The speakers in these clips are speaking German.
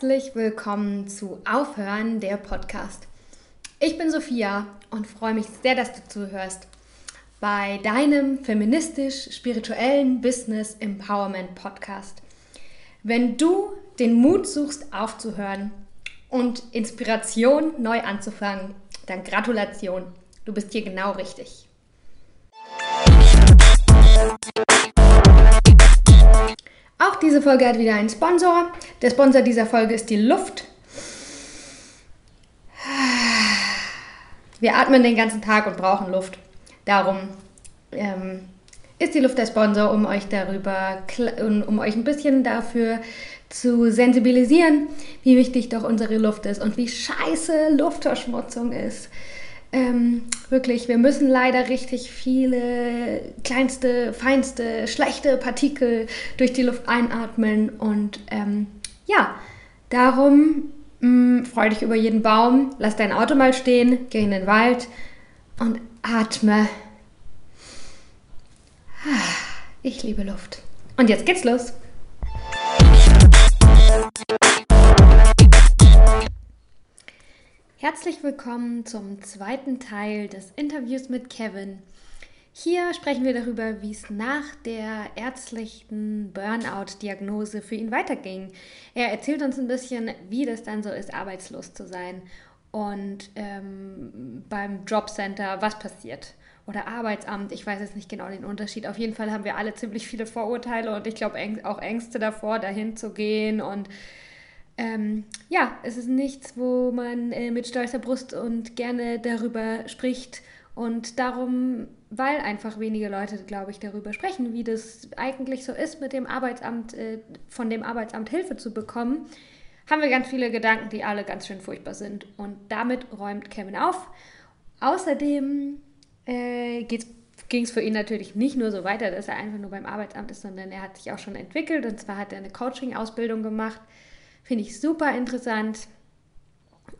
Herzlich willkommen zu Aufhören der Podcast. Ich bin Sophia und freue mich sehr, dass du zuhörst bei deinem feministisch-spirituellen Business Empowerment Podcast. Wenn du den Mut suchst, aufzuhören und Inspiration neu anzufangen, dann Gratulation, du bist hier genau richtig. Auch diese Folge hat wieder einen Sponsor. Der Sponsor dieser Folge ist die Luft. Wir atmen den ganzen Tag und brauchen Luft. Darum ähm, ist die Luft der Sponsor, um euch darüber, um euch ein bisschen dafür zu sensibilisieren, wie wichtig doch unsere Luft ist und wie scheiße Luftverschmutzung ist. Ähm, wirklich, wir müssen leider richtig viele kleinste, feinste, schlechte Partikel durch die Luft einatmen. Und ähm, ja, darum mh, mm, freu dich über jeden Baum, lass dein Auto mal stehen, geh in den Wald und atme. Ich liebe Luft. Und jetzt geht's los. Herzlich willkommen zum zweiten Teil des Interviews mit Kevin. Hier sprechen wir darüber, wie es nach der ärztlichen Burnout-Diagnose für ihn weiterging. Er erzählt uns ein bisschen, wie das dann so ist, arbeitslos zu sein und ähm, beim Jobcenter, was passiert. Oder Arbeitsamt, ich weiß jetzt nicht genau den Unterschied. Auf jeden Fall haben wir alle ziemlich viele Vorurteile und ich glaube auch Ängste davor, dahin zu gehen und ähm, ja, es ist nichts, wo man äh, mit stolzer Brust und gerne darüber spricht. Und darum, weil einfach wenige Leute, glaube ich, darüber sprechen, wie das eigentlich so ist, mit dem Arbeitsamt, äh, von dem Arbeitsamt Hilfe zu bekommen, haben wir ganz viele Gedanken, die alle ganz schön furchtbar sind. Und damit räumt Kevin auf. Außerdem äh, ging es für ihn natürlich nicht nur so weiter, dass er einfach nur beim Arbeitsamt ist, sondern er hat sich auch schon entwickelt. Und zwar hat er eine Coaching-Ausbildung gemacht Finde ich super interessant.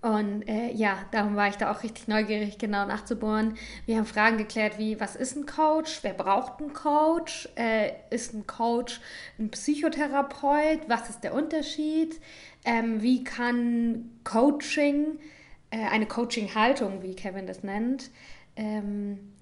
Und äh, ja, darum war ich da auch richtig neugierig, genau nachzubohren. Wir haben Fragen geklärt wie, was ist ein Coach? Wer braucht einen Coach? Äh, ist ein Coach ein Psychotherapeut? Was ist der Unterschied? Ähm, wie kann Coaching, äh, eine Coaching-Haltung, wie Kevin das nennt, ähm,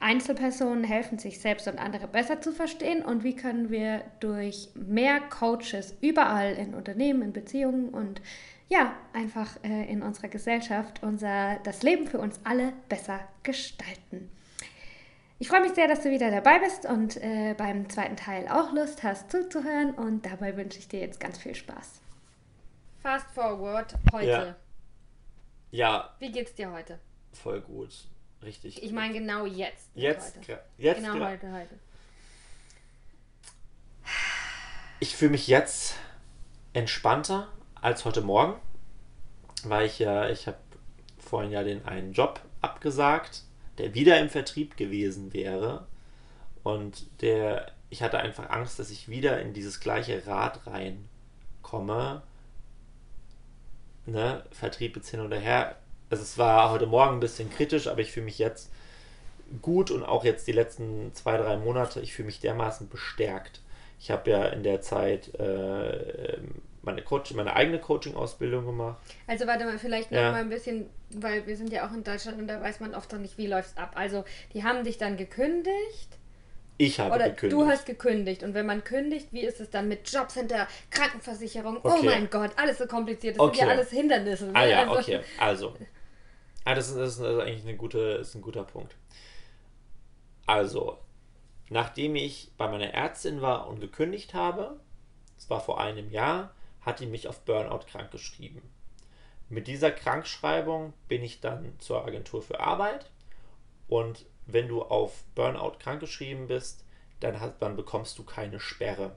Einzelpersonen helfen, sich selbst und andere besser zu verstehen und wie können wir durch mehr Coaches überall in Unternehmen, in Beziehungen und ja, einfach äh, in unserer Gesellschaft unser, das Leben für uns alle besser gestalten. Ich freue mich sehr, dass du wieder dabei bist und äh, beim zweiten Teil auch Lust hast zuzuhören und dabei wünsche ich dir jetzt ganz viel Spaß. Fast forward heute. Ja. ja. Wie geht's dir heute? Voll gut. Richtig. Ich meine genau jetzt. Jetzt, heute. jetzt genau, heute, heute. Ich fühle mich jetzt entspannter als heute Morgen, weil ich ja, ich habe vorhin ja den einen Job abgesagt, der wieder im Vertrieb gewesen wäre und der, ich hatte einfach Angst, dass ich wieder in dieses gleiche Rad reinkomme. Ne, Vertrieb jetzt hin oder her, also es war heute Morgen ein bisschen kritisch, aber ich fühle mich jetzt gut und auch jetzt die letzten zwei, drei Monate, ich fühle mich dermaßen bestärkt. Ich habe ja in der Zeit äh, meine, Coach, meine eigene Coaching-Ausbildung gemacht. Also warte mal, vielleicht noch ja. mal ein bisschen, weil wir sind ja auch in Deutschland und da weiß man oft noch nicht, wie läuft es ab. Also die haben dich dann gekündigt. Ich habe Oder gekündigt. Du hast gekündigt. Und wenn man kündigt, wie ist es dann mit Jobcenter, Krankenversicherung? Oh okay. Oh mein Gott, alles so kompliziert. Das okay. sind ja alles Hindernisse. Ne? Ah ja, also, okay. Also, Ah, das ist, das ist also eigentlich eine gute, ist ein guter Punkt. Also, nachdem ich bei meiner Ärztin war und gekündigt habe, das war vor einem Jahr, hat die mich auf Burnout krank geschrieben. Mit dieser Krankschreibung bin ich dann zur Agentur für Arbeit und wenn du auf Burnout krankgeschrieben bist, dann, hast, dann bekommst du keine Sperre.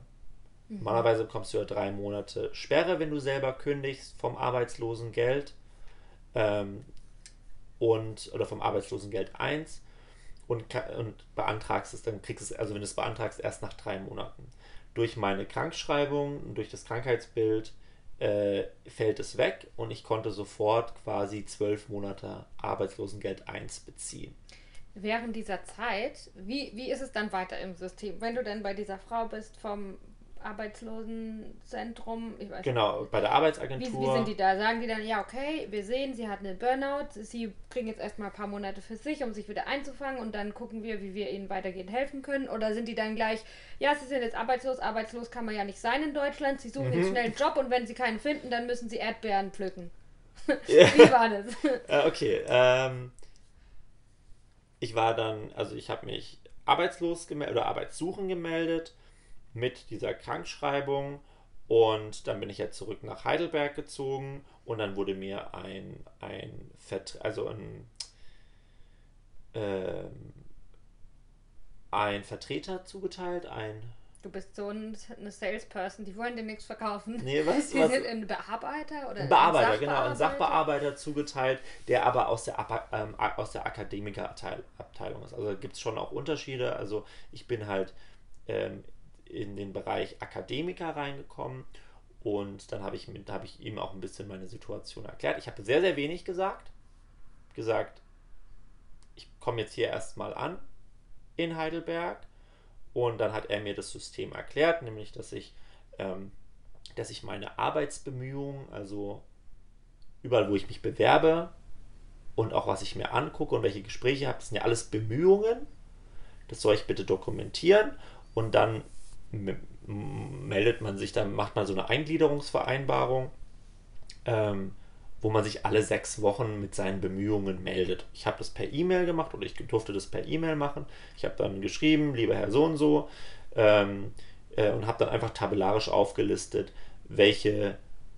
Mhm. Normalerweise bekommst du ja drei Monate Sperre, wenn du selber kündigst vom Arbeitslosengeld. Ähm, und oder vom Arbeitslosengeld 1 und, und beantragst es, dann kriegst es, also wenn du es beantragst, erst nach drei Monaten. Durch meine Krankschreibung durch das Krankheitsbild äh, fällt es weg und ich konnte sofort quasi zwölf Monate Arbeitslosengeld 1 beziehen. Während dieser Zeit, wie, wie ist es dann weiter im System? Wenn du dann bei dieser Frau bist vom Arbeitslosenzentrum. Ich weiß Genau, nicht. bei der Arbeitsagentur. Wie, wie sind die da? Sagen die dann, ja, okay, wir sehen, sie hat einen Burnout, sie kriegen jetzt erstmal ein paar Monate für sich, um sich wieder einzufangen und dann gucken wir, wie wir ihnen weitergehend helfen können? Oder sind die dann gleich, ja, sie sind jetzt arbeitslos, arbeitslos kann man ja nicht sein in Deutschland, sie suchen Mhm. jetzt schnell einen Job und wenn sie keinen finden, dann müssen sie Erdbeeren pflücken. Wie war das? Okay, ähm, ich war dann, also ich habe mich arbeitslos gemeldet oder arbeitssuchen gemeldet mit dieser Krankschreibung und dann bin ich jetzt zurück nach Heidelberg gezogen und dann wurde mir ein, ein Vert also ein, ähm, ein Vertreter zugeteilt, ein Du bist so ein, eine Salesperson, die wollen dir nichts verkaufen. Nee, was? Sie was sind ein Bearbeiter oder ein Bearbeiter, ein genau, ein Sachbearbeiter zugeteilt, der aber aus der, ähm, aus der Akademikerabteilung ist. Also gibt es schon auch Unterschiede. Also ich bin halt ähm, in den Bereich Akademiker reingekommen und dann habe ich, habe ich ihm auch ein bisschen meine Situation erklärt. Ich habe sehr, sehr wenig gesagt. Gesagt, ich komme jetzt hier erstmal an in Heidelberg und dann hat er mir das System erklärt, nämlich dass ich ähm, dass ich meine Arbeitsbemühungen, also überall, wo ich mich bewerbe und auch was ich mir angucke und welche Gespräche habe, das sind ja alles Bemühungen. Das soll ich bitte dokumentieren und dann meldet man sich, dann macht man so eine Eingliederungsvereinbarung, ähm, wo man sich alle sechs Wochen mit seinen Bemühungen meldet. Ich habe das per E-Mail gemacht oder ich durfte das per E-Mail machen. Ich habe dann geschrieben, lieber Herr so und so, ähm, äh, und habe dann einfach tabellarisch aufgelistet, welche,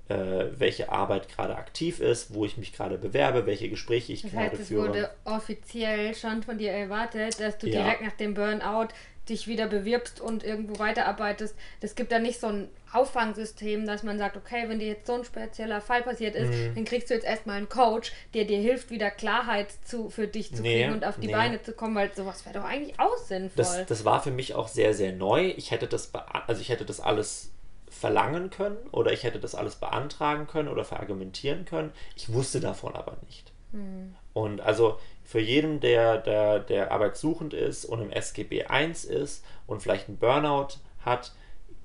äh, welche Arbeit gerade aktiv ist, wo ich mich gerade bewerbe, welche Gespräche ich Das gerade heißt, es führe. wurde offiziell schon von dir erwartet, dass du Ja. direkt nach dem Burnout dich wieder bewirbst und irgendwo weiterarbeitest. Es gibt da nicht so ein Auffangsystem, dass man sagt, okay, wenn dir jetzt so ein spezieller Fall passiert ist, Mhm. dann kriegst du jetzt erstmal einen Coach, der dir hilft, wieder Klarheit zu, für dich zu Nee, kriegen und auf die nee. Beine zu kommen, weil sowas wäre doch eigentlich auch sinnvoll. Das, das war für mich auch sehr, sehr neu. Ich hätte das, also ich hätte das alles verlangen können oder ich hätte das alles beantragen können oder verargumentieren können. Ich wusste davon aber nicht. Und also für jeden, der, der, der arbeitssuchend ist und im SGB I ist und vielleicht einen Burnout hat,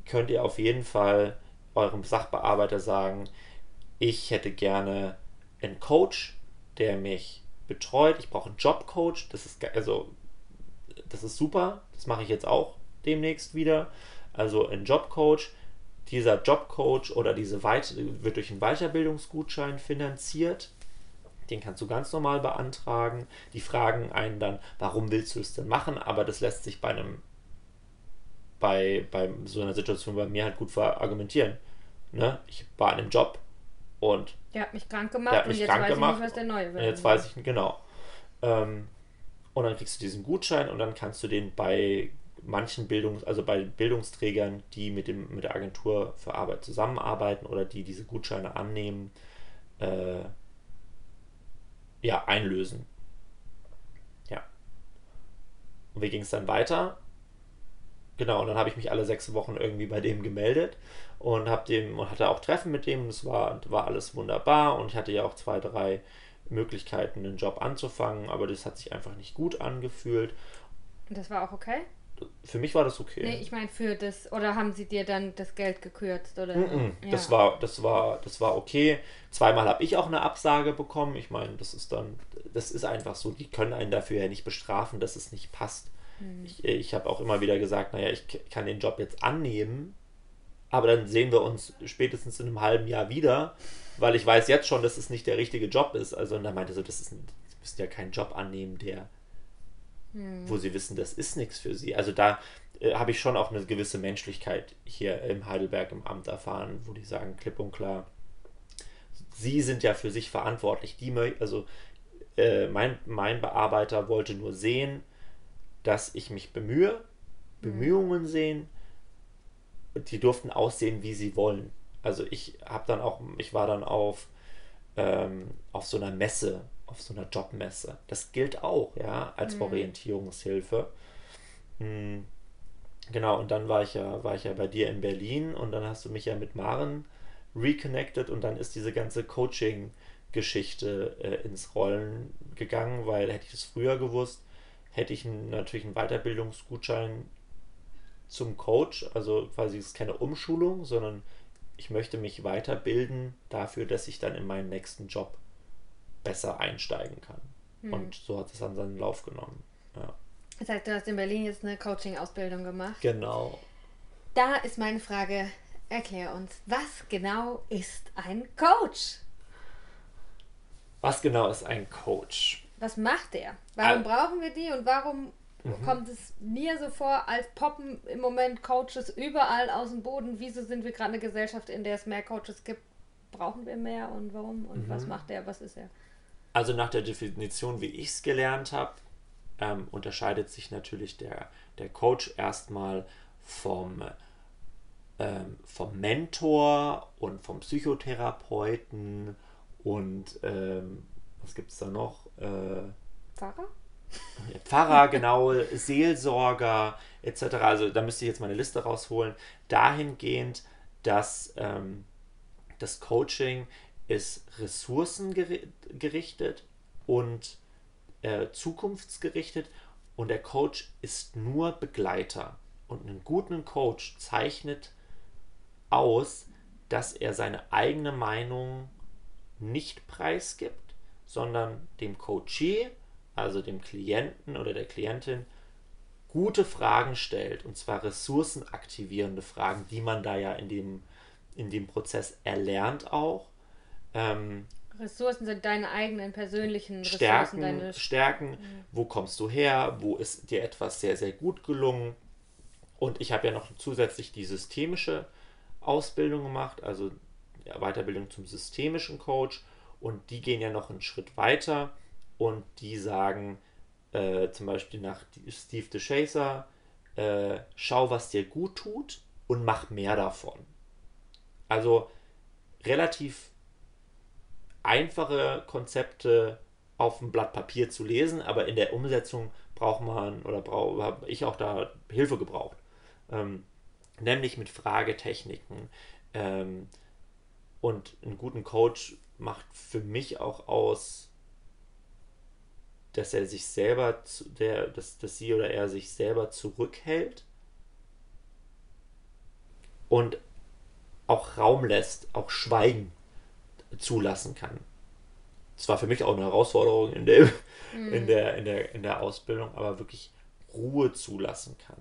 könnt ihr auf jeden Fall eurem Sachbearbeiter sagen, ich hätte gerne einen Coach, der mich betreut. Ich brauche einen Jobcoach. Das ist also das ist super. Das mache ich jetzt auch demnächst wieder. Also ein Jobcoach. Dieser Jobcoach oder diese Weit wird durch einen Weiterbildungsgutschein finanziert. Den kannst du ganz normal beantragen. Die fragen einen dann, warum willst du es denn machen? Aber das lässt sich bei einem bei, bei so einer Situation bei mir halt gut verargumentieren. Ne? Ich war in einem Job und der hat mich krank der gemacht hat und mich jetzt krank weiß gemacht. ich nicht, was der neue Und will. jetzt weiß ich genau. Ähm, und dann kriegst du diesen Gutschein und dann kannst du den bei manchen Bildungs-, also bei Bildungsträgern, die mit, dem, mit der Agentur für Arbeit zusammenarbeiten oder die diese Gutscheine annehmen, äh, ja, einlösen. Ja. Und wie ging es dann weiter? Genau, und dann habe ich mich alle sechs Wochen irgendwie bei dem gemeldet und habe dem und hatte auch Treffen mit dem. Das war, war alles wunderbar und ich hatte ja auch zwei, drei Möglichkeiten, einen Job anzufangen, aber das hat sich einfach nicht gut angefühlt. Und das war auch okay? Für mich war das okay. Nee, ich meine für das, oder haben sie dir dann das Geld gekürzt? Oder? Mm-mm, Ja. Das war, das war, das war okay. Zweimal habe ich auch eine Absage bekommen. Ich meine, das ist dann, das ist einfach so. Die können einen dafür ja nicht bestrafen, dass es nicht passt. Ich, ich habe auch immer wieder gesagt, naja, ich kann den Job jetzt annehmen, aber dann sehen wir uns spätestens in einem halben Jahr wieder, weil ich weiß jetzt schon, dass es nicht der richtige Job ist. Also und er meinte so, das ist, ein, Sie müssen ja keinen Job annehmen, der, wo Sie wissen, das ist nichts für Sie. Also da äh, habe ich schon auch eine gewisse Menschlichkeit hier im Heidelberg im Amt erfahren, wo die sagen klipp und klar, Sie sind ja für sich verantwortlich. Die, also äh, mein, mein Bearbeiter wollte nur sehen, dass ich mich bemühe, Bemühungen sehen, die durften aussehen, wie sie wollen. Also ich habe dann auch, ich war dann auf, ähm, auf so einer Messe, auf so einer Jobmesse. Das gilt auch, ja, als Orientierungshilfe. Hm, Genau, und dann war ich ja, war ich ja bei dir in Berlin und dann hast du mich ja mit Maren reconnected und dann ist diese ganze Coaching-Geschichte äh, ins Rollen gegangen, weil hätte ich das früher gewusst, hätte ich natürlich einen Weiterbildungsgutschein zum Coach. Also quasi es ist keine Umschulung, sondern ich möchte mich weiterbilden dafür, dass ich dann in meinen nächsten Job besser einsteigen kann. Hm. Und so hat es dann seinen Lauf genommen. Ja. Das heißt, du hast in Berlin jetzt eine Coaching-Ausbildung gemacht. Genau. Da ist meine Frage, erklär uns, was genau ist ein Coach? Was genau ist ein Coach? Was macht der? Warum All brauchen wir die und warum mhm. kommt es mir so vor, als poppen im Moment Coaches überall aus dem Boden? Wieso sind wir gerade eine Gesellschaft, in der es mehr Coaches gibt? Brauchen wir mehr und warum? Und mhm. was macht der? Was ist er? Also nach der Definition, wie ich es gelernt habe, ähm, unterscheidet sich natürlich der, der Coach erstmal vom, ähm, vom Mentor und vom Psychotherapeuten und ähm, was gibt es da noch? Äh, Pfarrer? Pfarrer, genau, Seelsorger etc. Also da müsste ich jetzt meine Liste rausholen. Dahingehend, dass ähm, das Coaching ist ressourcengerichtet und äh, zukunftsgerichtet und der Coach ist nur Begleiter. Und einen guten Coach zeichnet aus, dass er seine eigene Meinung nicht preisgibt, sondern dem Coachee, also dem Klienten oder der Klientin, gute Fragen stellt, und zwar ressourcenaktivierende Fragen, die man da ja in dem, in dem Prozess erlernt auch. Ähm, Ressourcen sind deine eigenen persönlichen Stärken, Ressourcen. Deine Stärken, wo kommst du her, wo ist dir etwas sehr, sehr gut gelungen. Und ich habe ja noch zusätzlich die systemische Ausbildung gemacht, also Weiterbildung zum systemischen Coach. Und die gehen ja noch einen Schritt weiter und die sagen äh, zum Beispiel nach Steve DeShazer, äh, schau, was dir gut tut und mach mehr davon. Also relativ einfache Konzepte auf dem Blatt Papier zu lesen, aber in der Umsetzung braucht man oder habe ich auch da Hilfe gebraucht. Ähm, nämlich mit Fragetechniken. Ähm, und einen guten Coach macht für mich auch aus, dass er sich selber, der, dass, dass sie oder er sich selber zurückhält und auch Raum lässt, auch Schweigen zulassen kann. Das war für mich auch eine Herausforderung in der, mhm. in der, in der, in der Ausbildung, aber wirklich Ruhe zulassen kann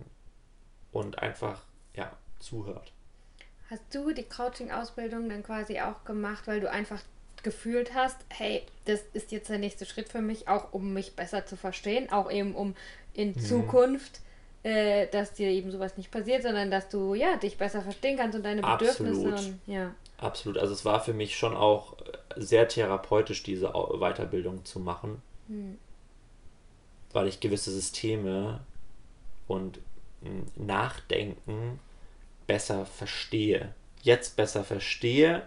und einfach ja, zuhört. Hast du die Coaching-Ausbildung dann quasi auch gemacht, weil du einfach gefühlt hast, hey, das ist jetzt der nächste Schritt für mich, auch um mich besser zu verstehen, auch eben um in mhm. Zukunft, äh, dass dir eben sowas nicht passiert, sondern dass du ja dich besser verstehen kannst und deine Bedürfnisse. Absolut. Und, ja. Absolut. Also es war für mich schon auch sehr therapeutisch, diese Weiterbildung zu machen, hm. weil ich gewisse Systeme und hm, Nachdenken besser verstehe. Jetzt besser verstehe.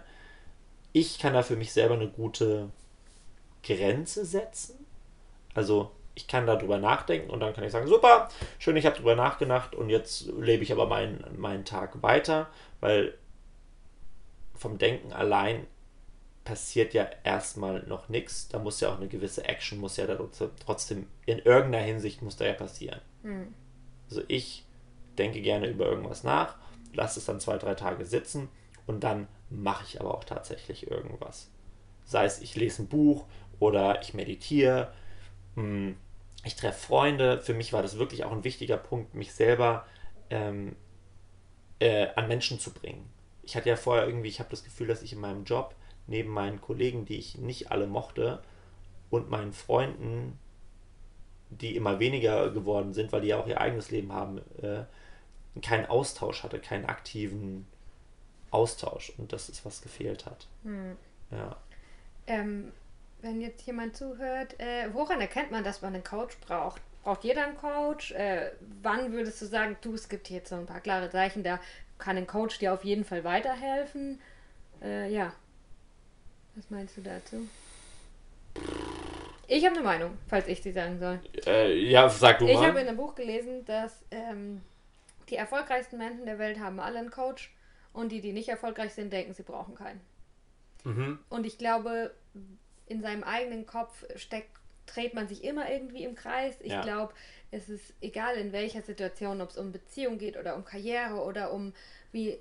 Ich kann da für mich selber eine gute Grenze setzen. Also ich kann darüber nachdenken und dann kann ich sagen, super, schön, ich habe darüber nachgedacht und jetzt lebe ich aber meinen, meinen Tag weiter, weil vom Denken allein passiert ja erstmal noch nichts. Da muss ja auch eine gewisse Action, muss ja trotzdem in irgendeiner Hinsicht muss da ja passieren. Mhm. Also ich denke gerne über irgendwas nach, lasse es dann zwei, drei Tage sitzen und dann mache ich aber auch tatsächlich irgendwas. Sei es, ich lese ein Buch oder ich meditiere, hm, ich treffe Freunde. Für mich war das wirklich auch ein wichtiger Punkt, mich selber ähm, äh, an Menschen zu bringen ich hatte ja vorher irgendwie, ich habe das Gefühl, dass ich in meinem Job neben meinen Kollegen, die ich nicht alle mochte, und meinen Freunden, die immer weniger geworden sind, weil die ja auch ihr eigenes Leben haben, äh, keinen Austausch hatte, keinen aktiven Austausch. Und das ist, was gefehlt hat. Hm. Ja. Ähm, wenn jetzt jemand zuhört, äh, woran erkennt man, dass man einen Coach braucht? Braucht jeder einen Coach? Äh, wann würdest du sagen, du, es gibt jetzt so ein paar klare Zeichen, da kann ein Coach dir auf jeden Fall weiterhelfen. Äh, ja. Was meinst du dazu? Ich habe eine Meinung, falls ich sie sagen soll. Äh, ja, sag du ich mal. Ich habe in einem Buch gelesen, dass ähm, die erfolgreichsten Menschen der Welt haben alle einen Coach und die, die nicht erfolgreich sind, denken, sie brauchen keinen. Mhm. Und ich glaube, in seinem eigenen Kopf steckt dreht man sich immer irgendwie im Kreis. Ich ja. glaube, es ist egal in welcher Situation, ob es um Beziehung geht oder um Karriere oder um wie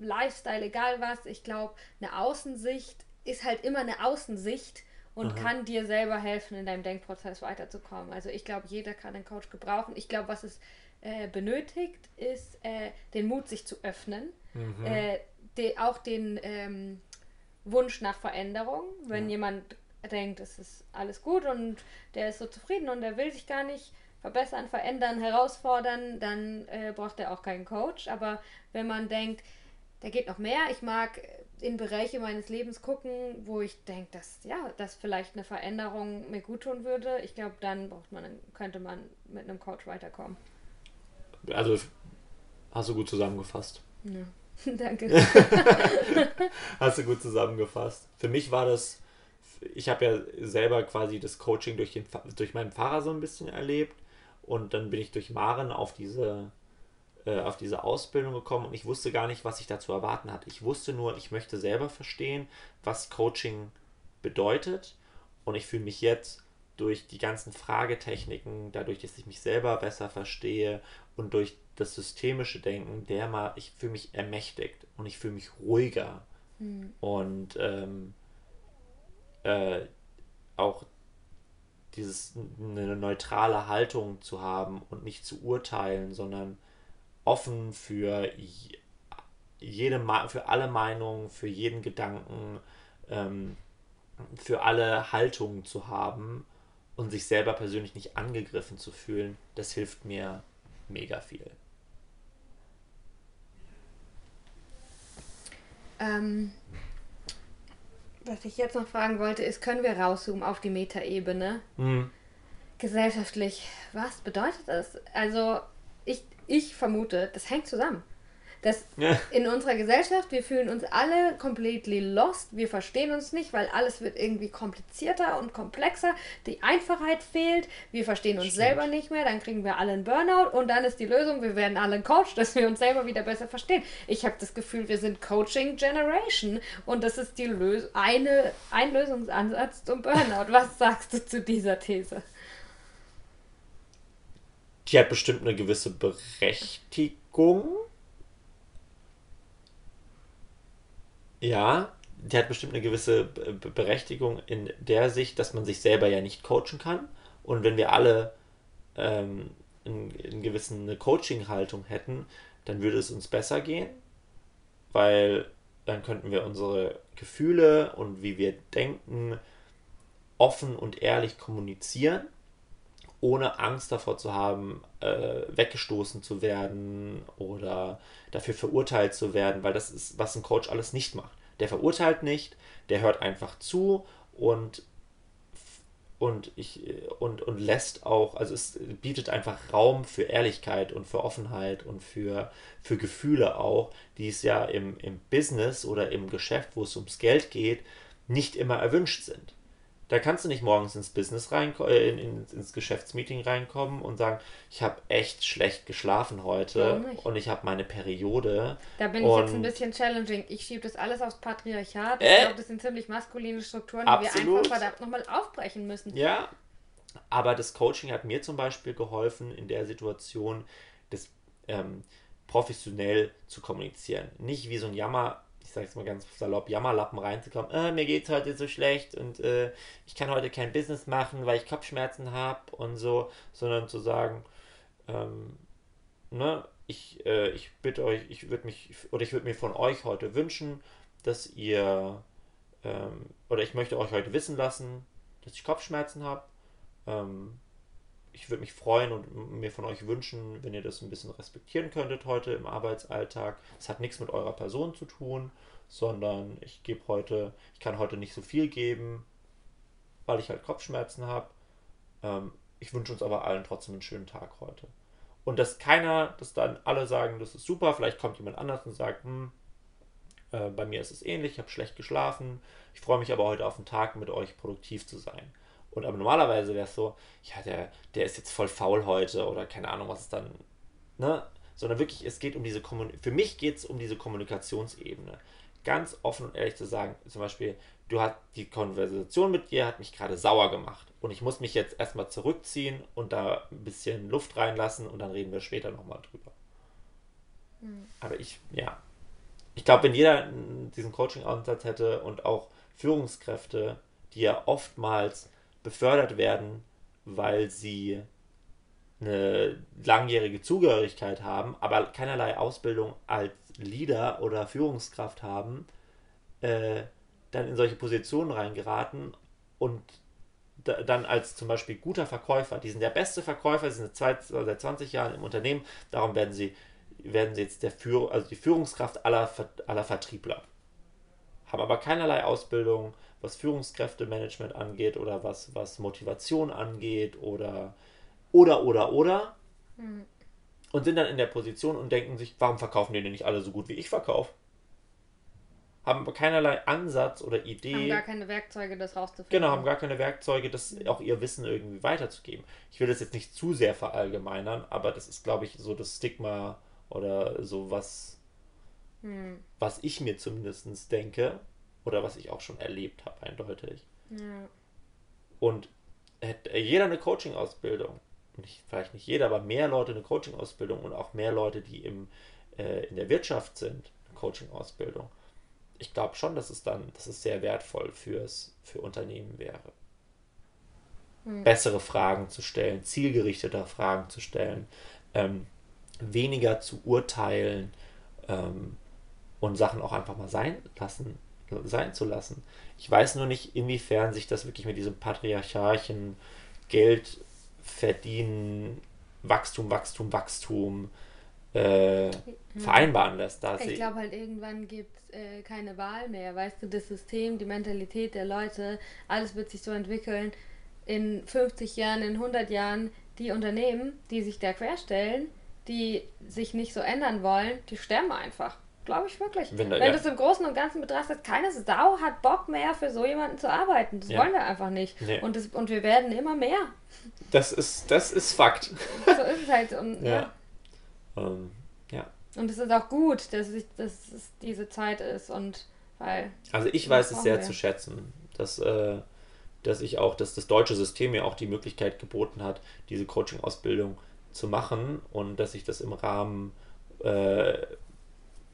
Lifestyle, egal was. Ich glaube, eine Außensicht ist halt immer eine Außensicht und Aha. kann dir selber helfen, in deinem Denkprozess weiterzukommen. Also ich glaube, jeder kann einen Coach gebrauchen. Ich glaube, was es äh, benötigt, ist äh, den Mut, sich zu öffnen. Mhm. Äh, de, auch den ähm, Wunsch nach Veränderung. Wenn ja. jemand denkt, es ist alles gut und der ist so zufrieden und der will sich gar nicht verbessern, verändern, herausfordern, dann äh, braucht er auch keinen Coach. Aber wenn man denkt, da geht noch mehr, ich mag in Bereiche meines Lebens gucken, wo ich denke, dass ja, dass vielleicht eine Veränderung mir gut tun würde, ich glaube, dann braucht man, könnte man mit einem Coach weiterkommen. Also hast du gut zusammengefasst. Ja. Danke. hast du gut zusammengefasst. Für mich war das, ich habe ja selber quasi das Coaching durch, den, durch meinen Fahrer so ein bisschen erlebt und dann bin ich durch Maren auf diese, äh, auf diese Ausbildung gekommen und ich wusste gar nicht, was ich da zu erwarten hatte. Ich wusste nur, ich möchte selber verstehen, was Coaching bedeutet und ich fühle mich jetzt durch die ganzen Fragetechniken, dadurch, dass ich mich selber besser verstehe und durch das systemische Denken, der mal, ich fühle mich ermächtigt und ich fühle mich ruhiger mhm. und ähm, äh, auch dieses eine neutrale Haltung zu haben und nicht zu urteilen, sondern offen für jede für alle Meinungen, für jeden Gedanken, ähm, für alle Haltungen zu haben und sich selber persönlich nicht angegriffen zu fühlen, das hilft mir mega viel. Ähm, was ich jetzt noch fragen wollte, ist, können wir rauszoomen auf die Metaebene? Mhm. Gesellschaftlich, was bedeutet das? Also, ich, ich vermute, das hängt zusammen. Das ja. in unserer Gesellschaft, wir fühlen uns alle completely lost, wir verstehen uns nicht, weil alles wird irgendwie komplizierter und komplexer, die Einfachheit fehlt, wir verstehen uns Stimmt. selber nicht mehr, dann kriegen wir alle einen Burnout und dann ist die Lösung, wir werden alle ein Coach, dass wir uns selber wieder besser verstehen. Ich habe das Gefühl, wir sind Coaching Generation und das ist die Lös eine, ein Lösungsansatz zum Burnout. Was sagst du zu dieser These? Die hat bestimmt eine gewisse Berechtigung Ja, die hat bestimmt eine gewisse Berechtigung in der Sicht, dass man sich selber ja nicht coachen kann. Und wenn wir alle ähm, in, in gewissen eine Coaching-Haltung hätten, dann würde es uns besser gehen, weil dann könnten wir unsere Gefühle und wie wir denken offen und ehrlich kommunizieren, ohne Angst davor zu haben, äh, weggestoßen zu werden oder dafür verurteilt zu werden, weil das ist, was ein Coach alles nicht macht. Der verurteilt nicht, der hört einfach zu und und ich und, und lässt auch, also es bietet einfach Raum für Ehrlichkeit und für Offenheit und für, für Gefühle auch, die es ja im, im Business oder im Geschäft, wo es ums Geld geht, nicht immer erwünscht sind. Da kannst du nicht morgens ins Business reinkommen, äh, in, in, ins Geschäftsmeeting reinkommen und sagen, ich habe echt schlecht geschlafen heute und ich habe meine Periode. Da bin ich jetzt ein bisschen challenging. Ich schiebe das alles aufs Patriarchat. Äh? Ich glaube, das sind ziemlich maskuline Strukturen, die Absolut. wir einfach verdammt nochmal aufbrechen müssen. Ja, aber das Coaching hat mir zum Beispiel geholfen, in der Situation das ähm, professionell zu kommunizieren. Nicht wie so ein Jammer ich sag's mal ganz salopp, Jammerlappen reinzukommen, äh, mir geht's heute so schlecht und äh, ich kann heute kein Business machen, weil ich Kopfschmerzen habe und so, sondern zu sagen, ähm, ne, ich, äh, ich bitte euch, ich würde mich, oder ich würde mir von euch heute wünschen, dass ihr, ähm, oder ich möchte euch heute wissen lassen, dass ich Kopfschmerzen habe. Ähm, ich würde mich freuen und mir von euch wünschen, wenn ihr das ein bisschen respektieren könntet heute im Arbeitsalltag. Es hat nichts mit eurer Person zu tun, sondern ich gebe heute, ich kann heute nicht so viel geben, weil ich halt Kopfschmerzen habe. Ähm, ich wünsche uns aber allen trotzdem einen schönen Tag heute. Und dass keiner, dass dann alle sagen, das ist super, vielleicht kommt jemand anders und sagt, hm, äh, bei mir ist es ähnlich, ich habe schlecht geschlafen, ich freue mich aber heute auf den Tag mit euch produktiv zu sein. Und aber normalerweise wäre es so, ja, der, der ist jetzt voll faul heute oder keine Ahnung, was es dann, ne? Sondern wirklich, es geht um diese Kommunikation, für mich geht es um diese Kommunikationsebene. Ganz offen und ehrlich zu sagen, zum Beispiel, du hast die Konversation mit dir hat mich gerade sauer gemacht und ich muss mich jetzt erstmal zurückziehen und da ein bisschen Luft reinlassen und dann reden wir später nochmal drüber. Mhm. Aber ich, ja, ich glaube, wenn jeder diesen Coaching-Ansatz hätte und auch Führungskräfte, die ja oftmals befördert werden, weil sie eine langjährige Zugehörigkeit haben, aber keinerlei Ausbildung als Leader oder Führungskraft haben, äh, dann in solche Positionen reingeraten und da, dann als zum Beispiel guter Verkäufer, die sind der beste Verkäufer, sind seit, seit 20 Jahren im Unternehmen, darum werden sie, werden sie jetzt der Führ also die Führungskraft aller, aller Vertriebler. Haben aber keinerlei Ausbildung, was Führungskräftemanagement angeht oder was, was Motivation angeht oder oder oder oder. Mhm. Und sind dann in der Position und denken sich, warum verkaufen die denn nicht alle so gut wie ich verkaufe? haben aber keinerlei Ansatz oder Idee. Haben gar keine Werkzeuge, das rauszufinden. Genau, haben gar keine Werkzeuge, das mhm. auch ihr Wissen irgendwie weiterzugeben. Ich will das jetzt nicht zu sehr verallgemeinern, aber das ist, glaube ich, so das Stigma oder so was, mhm. was ich mir zumindest denke oder was ich auch schon erlebt habe, eindeutig. Ja. Und hätte jeder eine Coaching-Ausbildung, nicht, vielleicht nicht jeder, aber mehr Leute eine Coaching-Ausbildung und auch mehr Leute, die im, äh, in der Wirtschaft sind, eine Coaching-Ausbildung, ich glaube schon, dass es dann, dass es sehr wertvoll fürs, für Unternehmen wäre. Mhm. Bessere Fragen zu stellen, zielgerichteter Fragen zu stellen, ähm, weniger zu urteilen ähm, und Sachen auch einfach mal sein lassen, sein zu lassen. Ich weiß nur nicht, inwiefern sich das wirklich mit diesem patriarchalischen Geld verdienen, Wachstum, Wachstum, Wachstum, äh, vereinbaren lässt. Da ich glaube halt, irgendwann gibt es äh, keine Wahl mehr. Weißt du, das System, die Mentalität der Leute, alles wird sich so entwickeln. In 50 Jahren, in 100 Jahren, die Unternehmen, die sich da querstellen, die sich nicht so ändern wollen, die sterben einfach. Glaube ich wirklich. Wenn, Wenn ja. du es im Großen und Ganzen betrachtest, keine Sau hat Bock mehr für so jemanden zu arbeiten. Das ja. wollen wir einfach nicht. Nee. Und, das, und wir werden immer mehr. Das ist, das ist Fakt. So ist es halt. Und, ja. Ähm, ja. Und es ist auch gut, dass, ich, dass es diese Zeit ist und weil. Also ich weiß es sehr wir. zu schätzen, dass, äh, dass ich auch, dass das deutsche System mir auch die Möglichkeit geboten hat, diese Coaching-Ausbildung zu machen und dass ich das im Rahmen äh,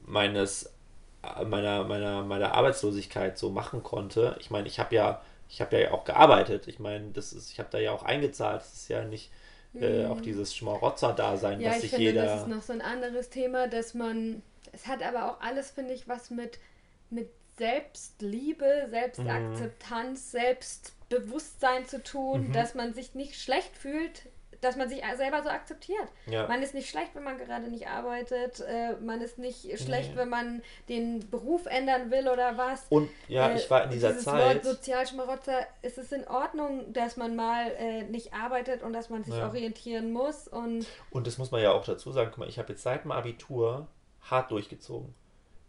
meines meiner, meiner, meiner Arbeitslosigkeit so machen konnte. Ich meine, ich habe ja, ich habe ja auch gearbeitet. Ich meine, das ist, ich habe da ja auch eingezahlt. Das ist ja nicht, äh, auch mhm. dieses Schmarotzer-Dasein, ja, was sich jeder. Das ist noch so ein anderes Thema, dass man. Es hat aber auch alles, finde ich, was mit, mit Selbstliebe, Selbstakzeptanz, mhm. Selbstbewusstsein zu tun, mhm. dass man sich nicht schlecht fühlt, dass man sich selber so akzeptiert. Ja. Man ist nicht schlecht, wenn man gerade nicht arbeitet. Äh, man ist nicht schlecht, nee. wenn man den Beruf ändern will oder was. Und ja, äh, ich war in dieser Zeit. Wort Sozialschmarotzer, es ist in Ordnung, dass man mal äh, nicht arbeitet und dass man sich ja. orientieren muss. Und, und das muss man ja auch dazu sagen. Guck mal, ich habe jetzt seit dem Abitur hart durchgezogen.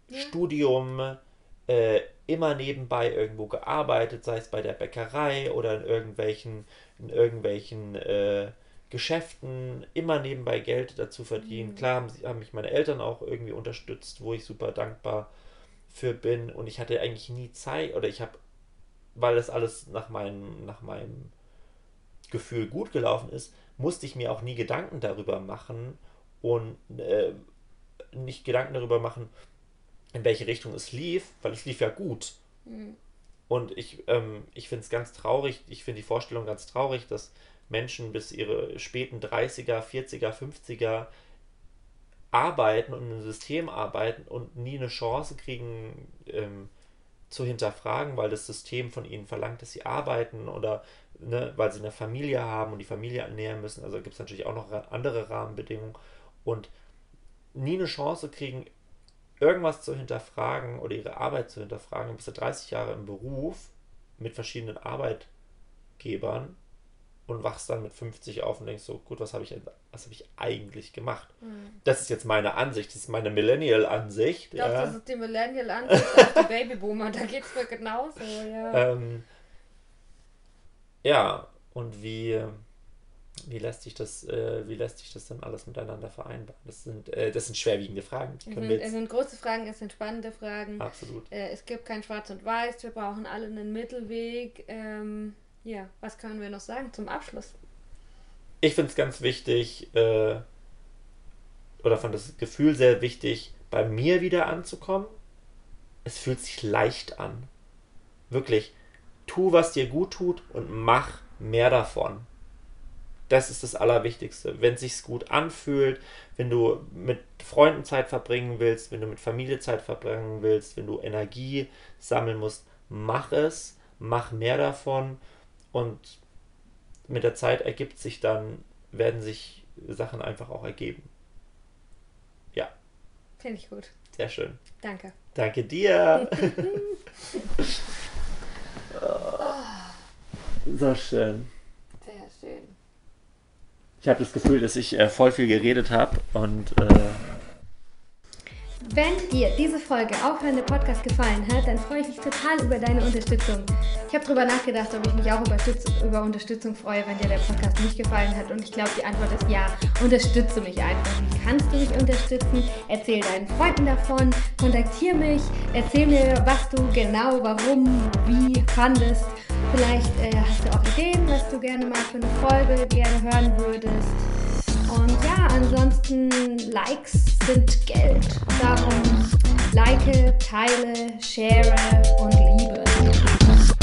Ja. Studium, äh, immer nebenbei irgendwo gearbeitet, sei es bei der Bäckerei oder in irgendwelchen, in irgendwelchen äh, Geschäften immer nebenbei Geld dazu verdienen. Mhm. Klar haben, haben mich meine Eltern auch irgendwie unterstützt, wo ich super dankbar für bin. Und ich hatte eigentlich nie Zeit, oder ich habe, weil das alles nach meinem, nach meinem Gefühl gut gelaufen ist, musste ich mir auch nie Gedanken darüber machen und äh, nicht Gedanken darüber machen, in welche Richtung es lief, weil es lief ja gut. Mhm. Und ich, ähm, ich finde es ganz traurig, ich finde die Vorstellung ganz traurig, dass Menschen bis ihre späten 30er, 40er, 50er arbeiten und im System arbeiten und nie eine Chance kriegen ähm, zu hinterfragen, weil das System von ihnen verlangt, dass sie arbeiten oder ne, weil sie eine Familie haben und die Familie ernähren müssen. Also gibt es natürlich auch noch andere Rahmenbedingungen und nie eine Chance kriegen, irgendwas zu hinterfragen oder ihre Arbeit zu hinterfragen. Bis zu 30 Jahre im Beruf mit verschiedenen Arbeitgebern und wachst dann mit 50 auf und denkst so, gut, was habe ich, was hab ich eigentlich gemacht? Mhm. Das ist jetzt meine Ansicht, das ist meine Millennial-Ansicht. Ich glaube, ja. das ist die Millennial-Ansicht auf die Babyboomer, da geht es mir genauso, ja. Ähm, ja, und wie, Wie lässt sich das, äh, wie lässt sich das dann alles miteinander vereinbaren? Das sind, äh, das sind schwerwiegende Fragen. Es sind, es sind, große Fragen, es sind spannende Fragen. Absolut. Äh, es gibt kein Schwarz und Weiß, wir brauchen alle einen Mittelweg. Ähm, ja, was können wir noch sagen zum Abschluss? Ich finde es ganz wichtig, äh, oder fand das Gefühl sehr wichtig, bei mir wieder anzukommen. Es fühlt sich leicht an. Wirklich, tu, was dir gut tut und mach mehr davon. Das ist das Allerwichtigste. Wenn es sich gut anfühlt, wenn du mit Freunden Zeit verbringen willst, wenn du mit Familie Zeit verbringen willst, wenn du Energie sammeln musst, mach es, mach mehr davon und mit der Zeit ergibt sich dann, werden sich Sachen einfach auch ergeben. Ja. Finde ich gut. Sehr schön. Danke. Danke dir. so schön. Sehr schön. Ich habe das Gefühl, dass ich äh, voll viel geredet habe und äh, wenn dir diese Folge Aufhörende Podcast gefallen hat, dann freue ich mich total über deine Unterstützung. Ich habe darüber nachgedacht, ob ich mich auch über Unterstützung freue, wenn dir der Podcast nicht gefallen hat. Und ich glaube, die Antwort ist ja. Unterstütze mich einfach. Wie kannst du mich unterstützen? Erzähl deinen Freunden davon. Kontaktiere mich. Erzähl mir, was du genau, warum, wie fandest. Vielleicht äh, hast du auch Ideen, was du gerne mal für eine Folge gerne hören würdest. Ja, ansonsten Likes sind Geld. Darum like, teile, share und liebe.